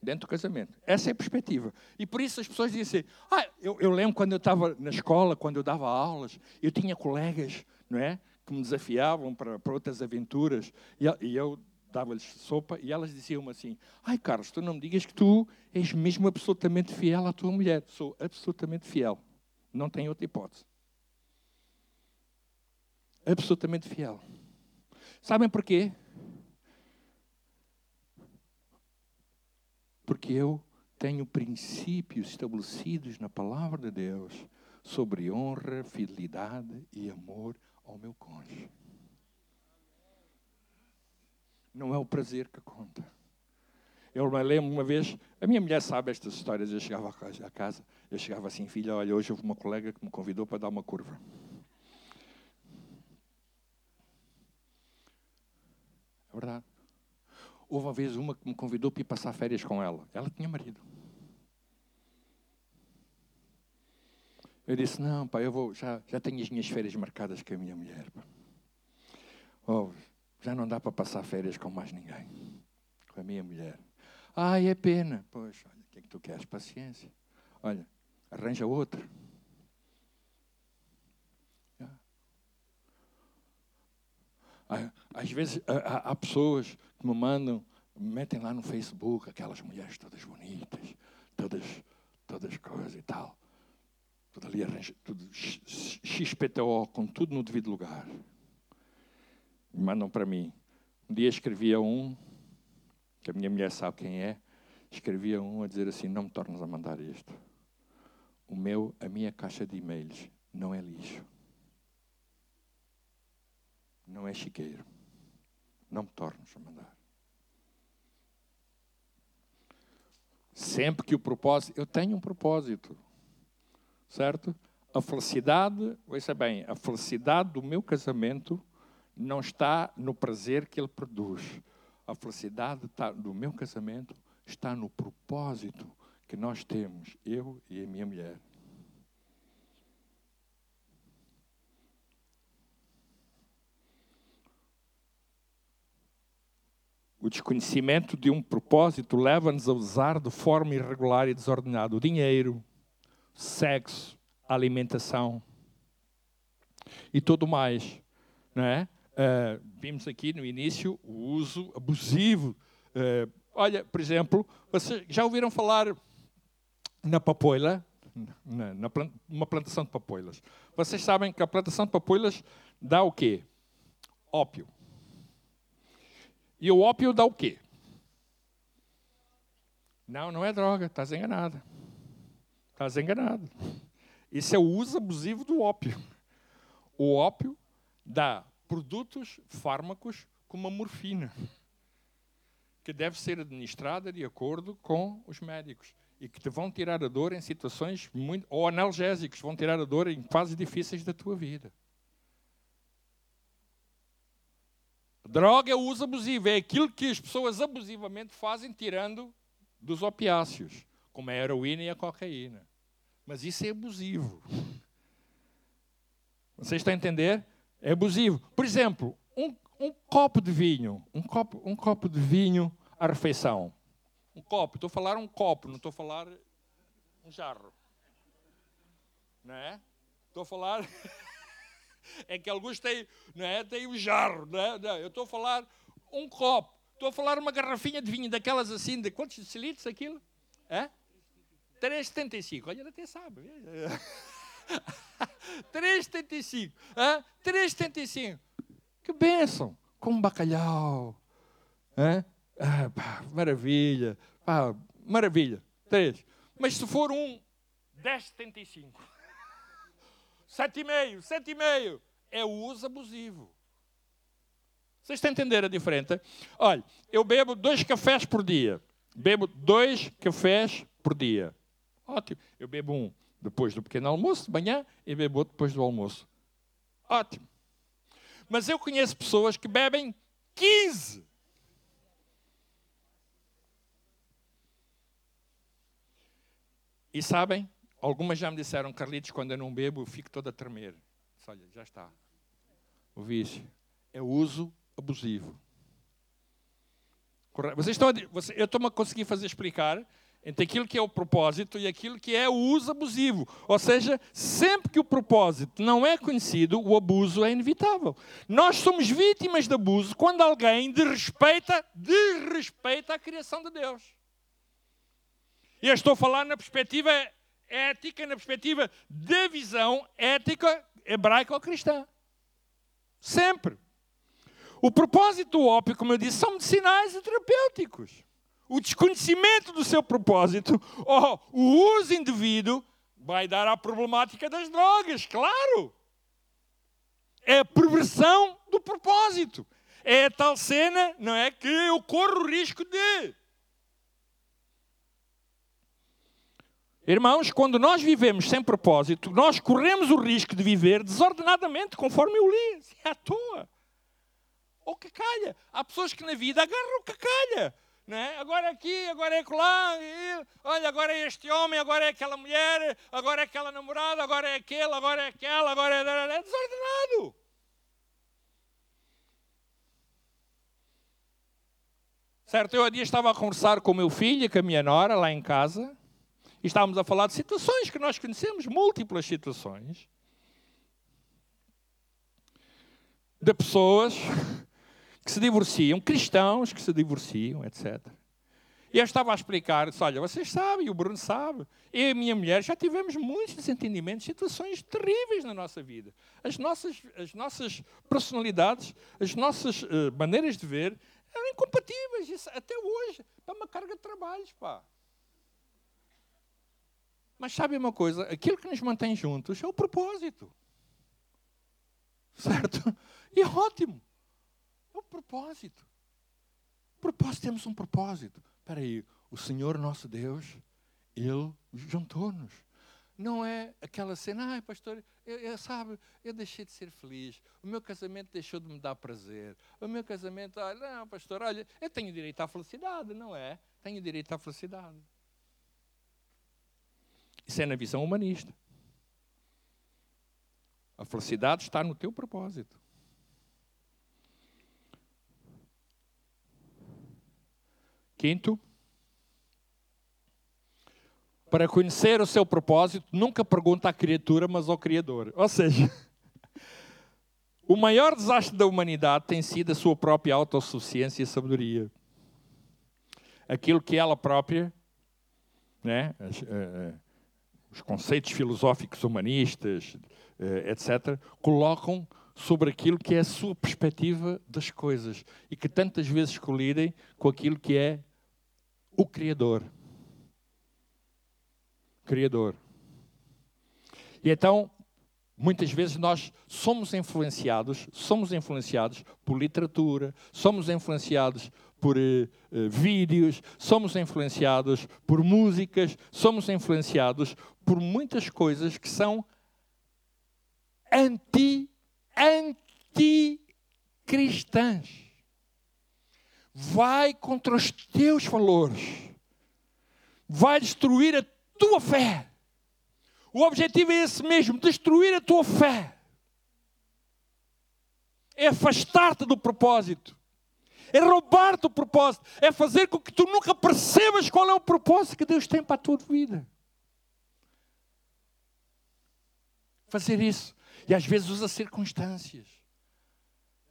Dentro do casamento. Essa é a perspectiva. E por isso as pessoas dizem assim: ah, eu, eu lembro quando eu estava na escola, quando eu dava aulas, eu tinha colegas, não é? Que me desafiavam para, para outras aventuras, e, e eu dava-lhes sopa, e elas diziam-me assim, ai Carlos, tu não me digas que tu és mesmo absolutamente fiel à tua mulher. Sou absolutamente fiel. Não tenho outra hipótese. Absolutamente fiel. Sabem porquê? Porque eu tenho princípios estabelecidos na palavra de Deus sobre honra, fidelidade e amor ao meu cônjuge. Não é o prazer que conta. Eu me lembro uma vez, a minha mulher sabe estas histórias, eu chegava a casa, eu chegava assim, filha, olha, hoje houve uma colega que me convidou para dar uma curva. É verdade. Houve uma vez uma que me convidou para ir passar férias com ela. Ela tinha marido. Eu disse, não, pai, eu vou, já, já tenho as minhas férias marcadas com a minha mulher. Oh, já não dá para passar férias com mais ninguém. Com a minha mulher. Ai, é pena. Pois, olha, o que é que tu queres? Paciência. Olha, arranja outra. Às vezes há, há pessoas que me mandam, me metem lá no Facebook, aquelas mulheres todas bonitas, todas, todas coisas e tal tudo ali arranjado, tudo XPTO, com tudo no devido lugar. E mandam para mim. Um dia escrevia um, que a minha mulher sabe quem é, escrevia um a dizer assim: Não me tornes a mandar isto. O meu, a minha caixa de e-mails não é lixo. Não é chiqueiro. Não me tornes a mandar. Sempre que o propósito. Eu tenho um propósito certo? A felicidade, veja bem, a felicidade do meu casamento não está no prazer que ele produz. A felicidade tá, do meu casamento está no propósito que nós temos, eu e a minha mulher. O desconhecimento de um propósito leva-nos a usar de forma irregular e desordenada o dinheiro, sexo, alimentação e tudo mais. Não é? Uh, vimos aqui no início o uso abusivo. Uh, olha, por exemplo, vocês já ouviram falar na papoila? Na, na plant, uma plantação de papoilas. Vocês sabem que a plantação de papoilas dá o quê? Ópio. E o ópio dá o quê? Não, não é droga, estás enganada. Estás enganado. Isso é o uso abusivo do ópio. O ópio dá produtos, fármacos, como a morfina, que deve ser administrada de acordo com os médicos e que te vão tirar a dor em situações muito. ou analgésicos, vão tirar a dor em fases difíceis da tua vida. Droga é o uso abusivo, é aquilo que as pessoas abusivamente fazem tirando dos opiáceos, como a heroína e a cocaína. Mas isso é abusivo. Vocês estão a entender? É abusivo. Por exemplo, um, um copo de vinho, um copo, um copo de vinho à refeição. Um copo, estou a falar um copo, não estou a falar um jarro. Não é? Estou a falar. é que alguns têm, não é? Têm o jarro, não é? Não, eu estou a falar um copo. Estou a falar uma garrafinha de vinho daquelas assim, de quantos decilitros aquilo? É? 3,75. Olha, até sabe. 3,75. É? 3,75. Que bênção. Com bacalhau. Ah, pá, maravilha. Pá, maravilha. 3. Mas se for um 10,75. 7,5, 7,5. É o uso abusivo. Vocês estão a entender a diferença? Olha, eu bebo dois cafés por dia. Bebo dois cafés por dia. Ótimo. Eu bebo um depois do pequeno almoço, de manhã, e bebo outro depois do almoço. Ótimo. Mas eu conheço pessoas que bebem 15. E sabem, algumas já me disseram, Carlitos, quando eu não bebo, eu fico toda a tremer. Olha, já está. O vício é uso abusivo. Vocês estão a, eu estou-me a conseguir fazer explicar entre aquilo que é o propósito e aquilo que é o uso abusivo. Ou seja, sempre que o propósito não é conhecido, o abuso é inevitável. Nós somos vítimas de abuso quando alguém desrespeita, desrespeita a criação de Deus. E eu estou a falar na perspectiva ética, na perspectiva da visão ética hebraica ou cristã. Sempre. O propósito do ópio, como eu disse, são medicinais e terapêuticos o desconhecimento do seu propósito ou o uso indevido vai dar à problemática das drogas, claro. É a perversão do propósito. É a tal cena, não é? Que eu corro o risco de. Irmãos, quando nós vivemos sem propósito, nós corremos o risco de viver desordenadamente, conforme eu li, assim, à toa. Ou que calha. Há pessoas que na vida agarram o que calha. Né? Agora é aqui, agora é lá, olha, agora é este homem, agora é aquela mulher, agora é aquela namorada, agora é aquele, agora é aquela, agora é, é desordenado. Certo, eu há dia estava a conversar com o meu filho e com a minha nora lá em casa, e estávamos a falar de situações que nós conhecemos, múltiplas situações, de pessoas que se divorciam, cristãos que se divorciam, etc. E eu estava a explicar, disse, olha, vocês sabem, o Bruno sabe, eu e a minha mulher já tivemos muitos desentendimentos, situações terríveis na nossa vida. As nossas, as nossas personalidades, as nossas uh, maneiras de ver eram incompatíveis, isso, até hoje. É uma carga de trabalhos, pá. Mas sabe uma coisa? Aquilo que nos mantém juntos é o propósito. Certo? E é ótimo. É o propósito. Propósito, temos um propósito. Espera aí, o Senhor nosso Deus, Ele juntou-nos. Não é aquela cena, ai pastor, eu, eu, sabe, eu deixei de ser feliz, o meu casamento deixou de me dar prazer, o meu casamento, olha, não pastor, olha, eu tenho direito à felicidade, não é? Tenho direito à felicidade. Isso é na visão humanista. A felicidade está no teu propósito. Quinto, para conhecer o seu propósito, nunca pergunta à criatura, mas ao Criador. Ou seja, o maior desastre da humanidade tem sido a sua própria autossuficiência e sabedoria. Aquilo que ela própria, né, as, uh, os conceitos filosóficos humanistas, uh, etc., colocam sobre aquilo que é a sua perspectiva das coisas e que tantas vezes colidem com aquilo que é o Criador. Criador. E então, muitas vezes nós somos influenciados, somos influenciados por literatura, somos influenciados por uh, uh, vídeos, somos influenciados por músicas, somos influenciados por muitas coisas que são anti anti cristãs. Vai contra os teus valores. Vai destruir a tua fé. O objetivo é esse mesmo: destruir a tua fé. É afastar-te do propósito. É roubar-te o propósito. É fazer com que tu nunca percebas qual é o propósito que Deus tem para a tua vida. Fazer isso. E às vezes usa circunstâncias.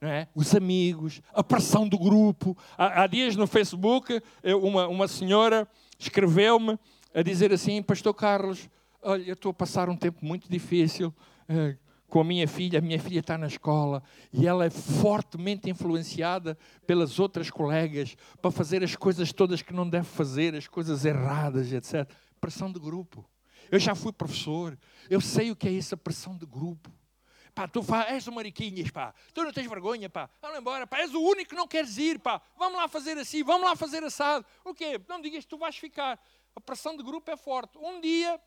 É? Os amigos, a pressão do grupo. Há, há dias no Facebook, uma, uma senhora escreveu-me a dizer assim: Pastor Carlos, olha, eu estou a passar um tempo muito difícil uh, com a minha filha. A minha filha está na escola e ela é fortemente influenciada pelas outras colegas para fazer as coisas todas que não deve fazer, as coisas erradas, etc. Pressão de grupo. Eu já fui professor, eu sei o que é essa pressão de grupo. Pá, tu faz, és o mariquinhas, pá. Tu não tens vergonha, pá. Vamos embora, pá. És o único que não queres ir, pá. Vamos lá fazer assim, vamos lá fazer assado. O quê? Não digas que tu vais ficar a pressão de grupo é forte. Um dia,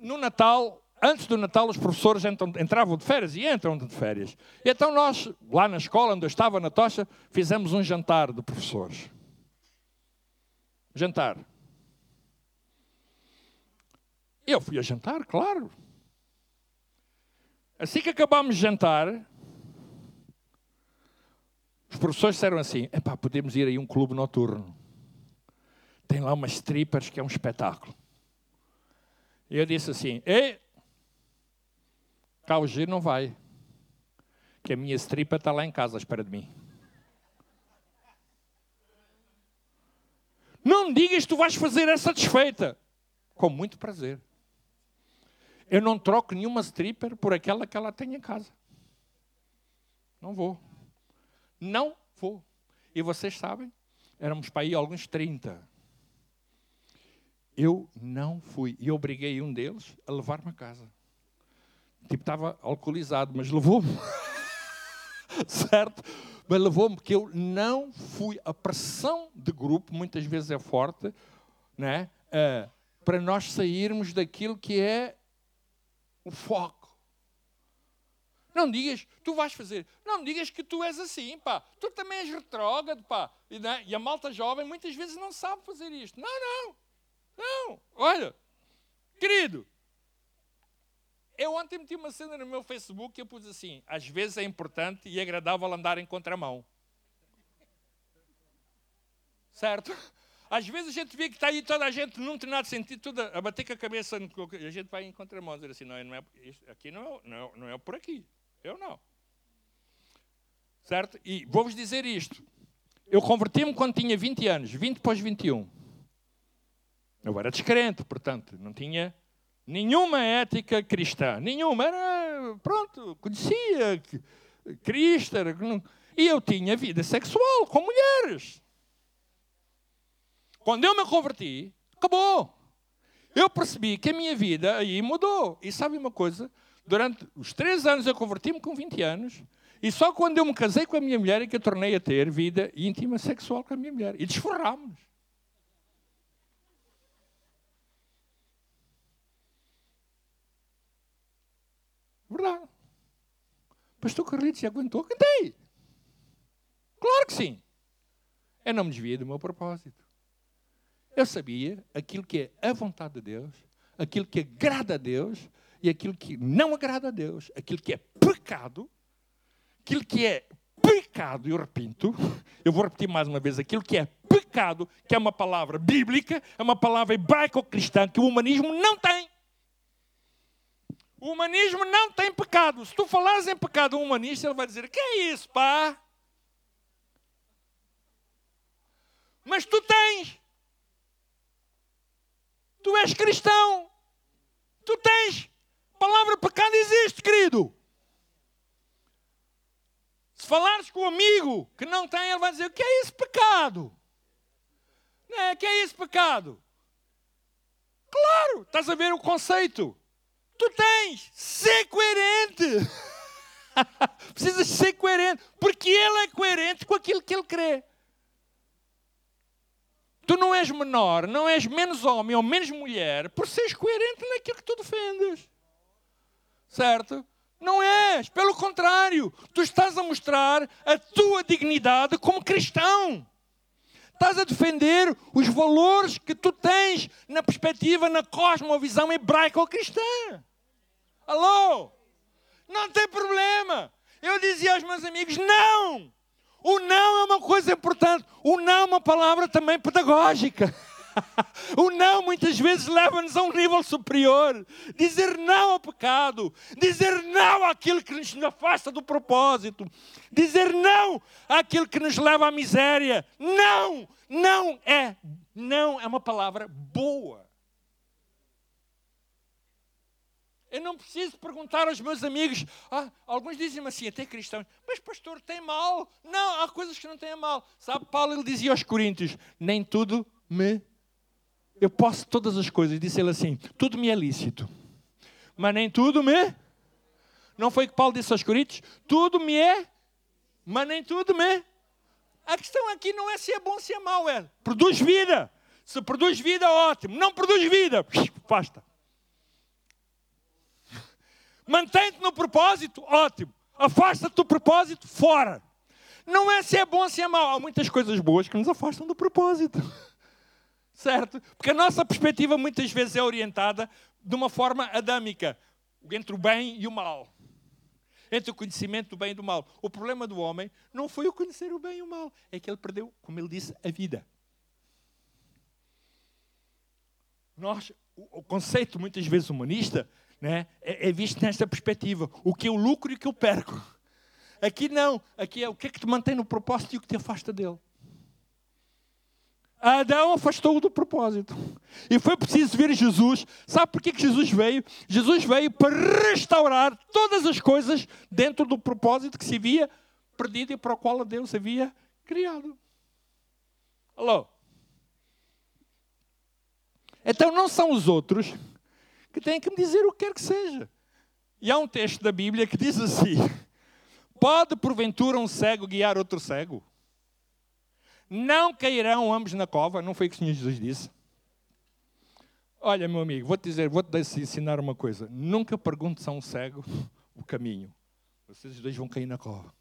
no Natal, antes do Natal, os professores entravam de férias e entram de férias. E então nós, lá na escola onde eu estava, na tocha, fizemos um jantar de professores. Jantar. Eu fui a jantar, claro. Assim que acabámos de jantar, os professores disseram assim: epá, podemos ir aí a um clube noturno tem lá umas strippers que é um espetáculo. E eu disse assim: Ei, cá o giro não vai, que a minha stripper está lá em casa à espera de mim. Não digas que tu vais fazer essa desfeita. Com muito prazer. Eu não troco nenhuma stripper por aquela que ela tem em casa. Não vou. Não vou. E vocês sabem, éramos para aí alguns 30. Eu não fui. E obriguei um deles a levar-me a casa. Tipo, estava alcoolizado, mas levou-me. certo? Mas levou-me porque eu não fui. A pressão de grupo muitas vezes é forte, né? Uh, para nós sairmos daquilo que é o foco. Não digas, tu vais fazer. Não digas que tu és assim, pá. Tu também és retrógrado, pá. E, né? e a malta jovem muitas vezes não sabe fazer isto. Não, não. Não, olha, querido, eu ontem meti uma cena no meu Facebook e eu pus assim: às vezes é importante e agradável andar em contramão. Certo? Às vezes a gente vê que está aí toda a gente num determinado sentido, toda a bater com a cabeça, a gente vai em contramão, dizer assim: não, não é, aqui não, não, não é por aqui. Eu não. Certo? E vou-vos dizer isto. Eu converti-me quando tinha 20 anos, 20 depois 21. Eu era descrente, portanto, não tinha nenhuma ética cristã, nenhuma. Era, pronto, conhecia Cristo, era, e eu tinha vida sexual com mulheres. Quando eu me converti, acabou. Eu percebi que a minha vida aí mudou. E sabe uma coisa? Durante os três anos eu converti-me com 20 anos. E só quando eu me casei com a minha mulher é que eu tornei a ter vida íntima sexual com a minha mulher. E desforrámos. Verdade. Pastor Carlitos se aguentou? Cantei. Claro que sim. Eu não me desvia do meu propósito. Eu sabia aquilo que é a vontade de Deus, aquilo que agrada a Deus e aquilo que não agrada a Deus, aquilo que é pecado, aquilo que é pecado, eu repito, eu vou repetir mais uma vez, aquilo que é pecado que é uma palavra bíblica, é uma palavra hebraico-cristã que o humanismo não tem. O humanismo não tem pecado. Se tu falares em pecado um humanista, ele vai dizer: Que é isso, pá? Mas tu tens. Tu és cristão. Tu tens. A palavra pecado existe, querido. Se falares com o amigo que não tem, ele vai dizer: O que é esse pecado? Não é? O que é esse pecado? Claro, estás a ver o conceito. Tu tens. Ser coerente. Precisas ser coerente. Porque ele é coerente com aquilo que ele crê. Tu não és menor, não és menos homem ou menos mulher por seres coerente naquilo que tu defendes. Certo? Não és, pelo contrário, tu estás a mostrar a tua dignidade como cristão. Estás a defender os valores que tu tens na perspectiva, na cosmovisão hebraica ou cristã. Alô? Não tem problema. Eu dizia aos meus amigos: não! O não é uma coisa importante. O não é uma palavra também pedagógica. O não muitas vezes leva-nos a um nível superior. Dizer não ao pecado, dizer não àquilo que nos afasta do propósito, dizer não àquilo que nos leva à miséria. Não, não é, não é uma palavra boa. Eu não preciso perguntar aos meus amigos. Ah, alguns dizem-me assim, até cristãos, mas pastor, tem mal? Não, há coisas que não têm mal. Sabe, Paulo ele dizia aos Coríntios: nem tudo me eu posso todas as coisas. Disse ele assim: tudo me é lícito, mas nem tudo me. Não foi que Paulo disse aos Coríntios? Tudo me é, mas nem tudo me. A questão aqui não é se é bom ou se é mau, é produz vida. Se produz vida, ótimo. Não produz vida, basta. Mantém-te no propósito, ótimo. Afasta-te do propósito, fora. Não é se é bom ou se é mau. Há muitas coisas boas que nos afastam do propósito certo? Porque a nossa perspectiva muitas vezes é orientada de uma forma adâmica, entre o bem e o mal. Entre o conhecimento do bem e do mal. O problema do homem não foi o conhecer o bem e o mal, é que ele perdeu, como ele disse, a vida. Nós, o, conceito muitas vezes humanista né, é, é visto nesta perspectiva: o que eu lucro e o que eu perco. Aqui não, aqui é o que é que te mantém no propósito e o que te afasta dele. Adão afastou-o do propósito. E foi preciso ver Jesus. Sabe por que Jesus veio? Jesus veio para restaurar todas as coisas dentro do propósito que se havia perdido e para o qual Deus havia criado. Alô? Então não são os outros que têm que me dizer o que quer que seja. E há um texto da Bíblia que diz assim: Pode porventura um cego guiar outro cego? não cairão ambos na cova. Não foi o que o Senhor Jesus disse? Olha, meu amigo, vou-te dizer, vou-te ensinar uma coisa. Nunca perguntes a um cego o caminho. Vocês dois vão cair na cova.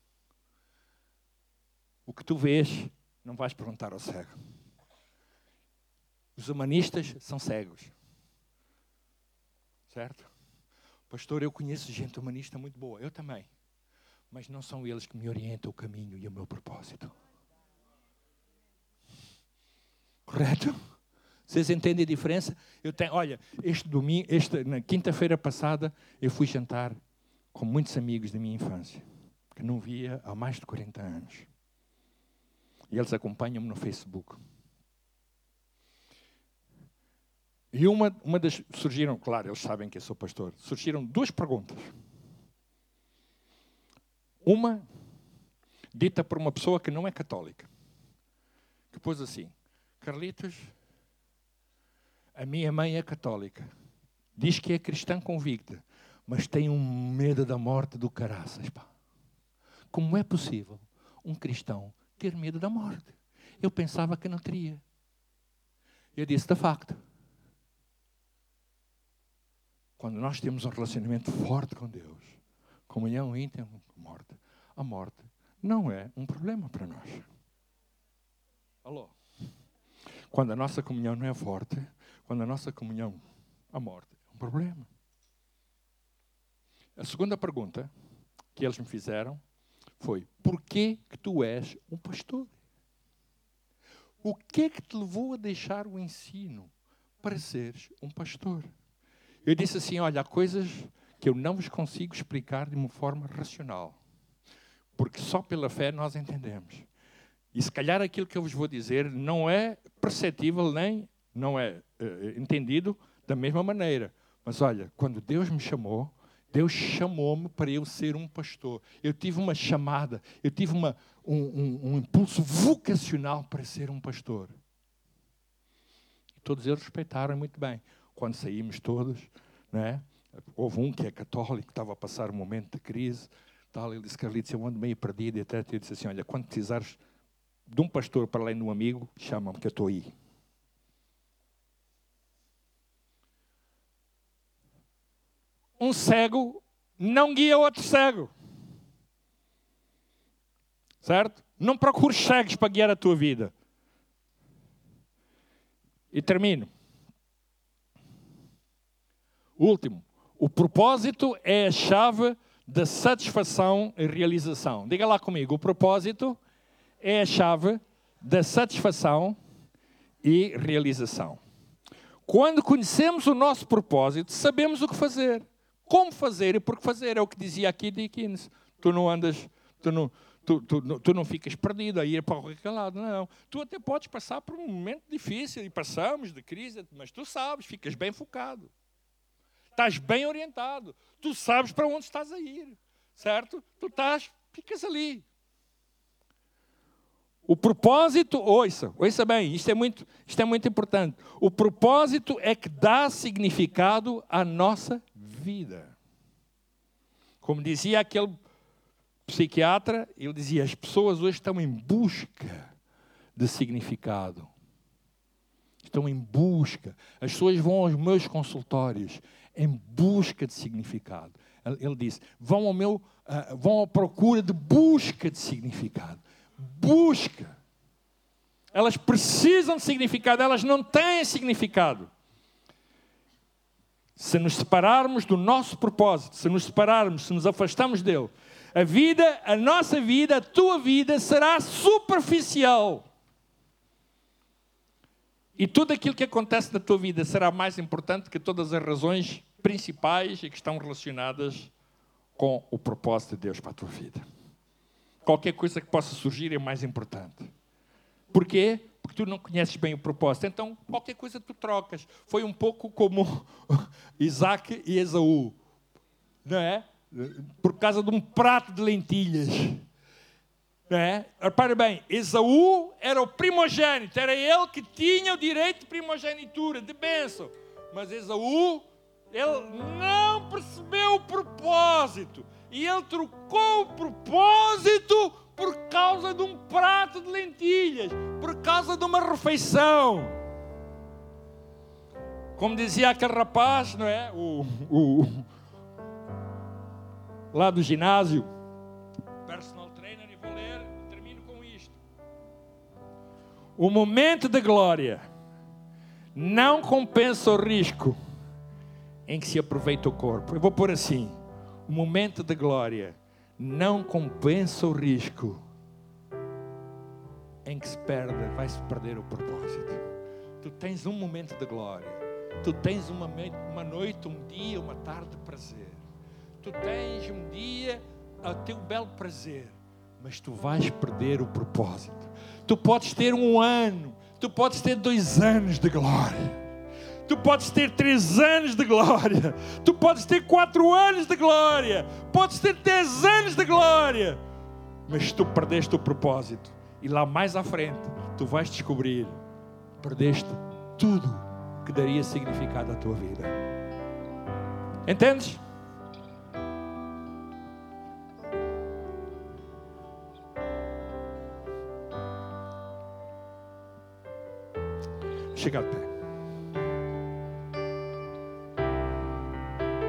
O que tu vês, não vais perguntar ao cego. Os humanistas são cegos. Certo? Pastor, eu conheço gente humanista muito boa. Eu também. Mas não são eles que me orientam o caminho e o meu propósito. Correto? Vocês entendem a diferença? Eu tenho, olha, este domingo, este, na quinta-feira passada, eu fui jantar com muitos amigos da minha infância, que não via há mais de 40 anos. E eles acompanham-me no Facebook. E uma, uma das. Surgiram, claro, eles sabem que eu sou pastor, surgiram duas perguntas. Uma, dita por uma pessoa que não é católica, que pôs assim: Carlitos, a minha mãe é católica. Diz que é cristã convicta, mas tem um medo da morte do caraças. Pá. Como é possível um cristão ter medo da morte? Eu pensava que não teria. Eu disse, de facto. Quando nós temos um relacionamento forte com Deus, comunhão íntima com a morte, a morte não é um problema para nós. Alô? Quando a nossa comunhão não é forte, quando a nossa comunhão, a morte, é um problema. A segunda pergunta que eles me fizeram foi: por que que tu és um pastor? O que é que te levou a deixar o ensino para seres um pastor? Eu disse assim: olha, há coisas que eu não vos consigo explicar de uma forma racional, porque só pela fé nós entendemos. E se calhar aquilo que eu vos vou dizer não é perceptível nem não é uh, entendido da mesma maneira. Mas olha, quando Deus me chamou, Deus chamou-me para eu ser um pastor. Eu tive uma chamada, eu tive uma, um, um, um impulso vocacional para ser um pastor. E todos eles respeitaram muito bem. Quando saímos todos, né? houve um que é católico, estava a passar um momento de crise, tal, ele disse, Carlitos, eu ando meio perdido, e até eu disse assim, olha, quando precisares de um pastor para além de um amigo, chama-me que eu estou aí. Um cego não guia outro cego. Certo? Não procures cegos para guiar a tua vida. E termino. Último. O propósito é a chave da satisfação e realização. Diga lá comigo. O propósito é a chave da satisfação e realização. Quando conhecemos o nosso propósito, sabemos o que fazer, como fazer e por que fazer. É o que dizia aqui Dickens. Tu não andas, tu não, tu, tu, tu não ficas perdido a ir para qualquer lado, não. Tu até podes passar por um momento difícil, e passamos de crise, mas tu sabes, ficas bem focado. Estás bem orientado. Tu sabes para onde estás a ir, certo? Tu estás, ficas ali. O propósito, ouça, ouça bem, isto é, muito, isto é muito importante. O propósito é que dá significado à nossa vida. Como dizia aquele psiquiatra, ele dizia: as pessoas hoje estão em busca de significado. Estão em busca. As pessoas vão aos meus consultórios em busca de significado. Ele disse: vão ao meu, uh, vão à procura de busca de significado busca. Elas precisam de significado, elas não têm significado. Se nos separarmos do nosso propósito, se nos separarmos, se nos afastarmos dele, a vida, a nossa vida, a tua vida será superficial. E tudo aquilo que acontece na tua vida será mais importante que todas as razões principais e que estão relacionadas com o propósito de Deus para a tua vida qualquer coisa que possa surgir é mais importante. Porquê? Porque tu não conheces bem o propósito. Então, qualquer coisa tu trocas. Foi um pouco como Isaac e Esaú. Não é? Por causa de um prato de lentilhas. Não é? Repare bem, Esaú era o primogênito, era ele que tinha o direito de primogenitura, de bênção. Mas Esaú, ele não percebeu o propósito. E ele trocou o propósito por causa de um prato de lentilhas, por causa de uma refeição. Como dizia aquele rapaz, não é? O, o, lá do ginásio, O momento da glória não compensa o risco em que se aproveita o corpo. Eu vou pôr assim o momento de glória não compensa o risco em que se perde, vai-se perder o propósito. Tu tens um momento de glória, tu tens uma, uma noite, um dia, uma tarde de prazer, tu tens um dia a teu belo prazer, mas tu vais perder o propósito. Tu podes ter um ano, tu podes ter dois anos de glória. Tu podes ter três anos de glória, tu podes ter quatro anos de glória, podes ter dez anos de glória, mas tu perdeste o propósito, e lá mais à frente tu vais descobrir: perdeste tudo que daria significado à tua vida. Entendes? Chega de pé.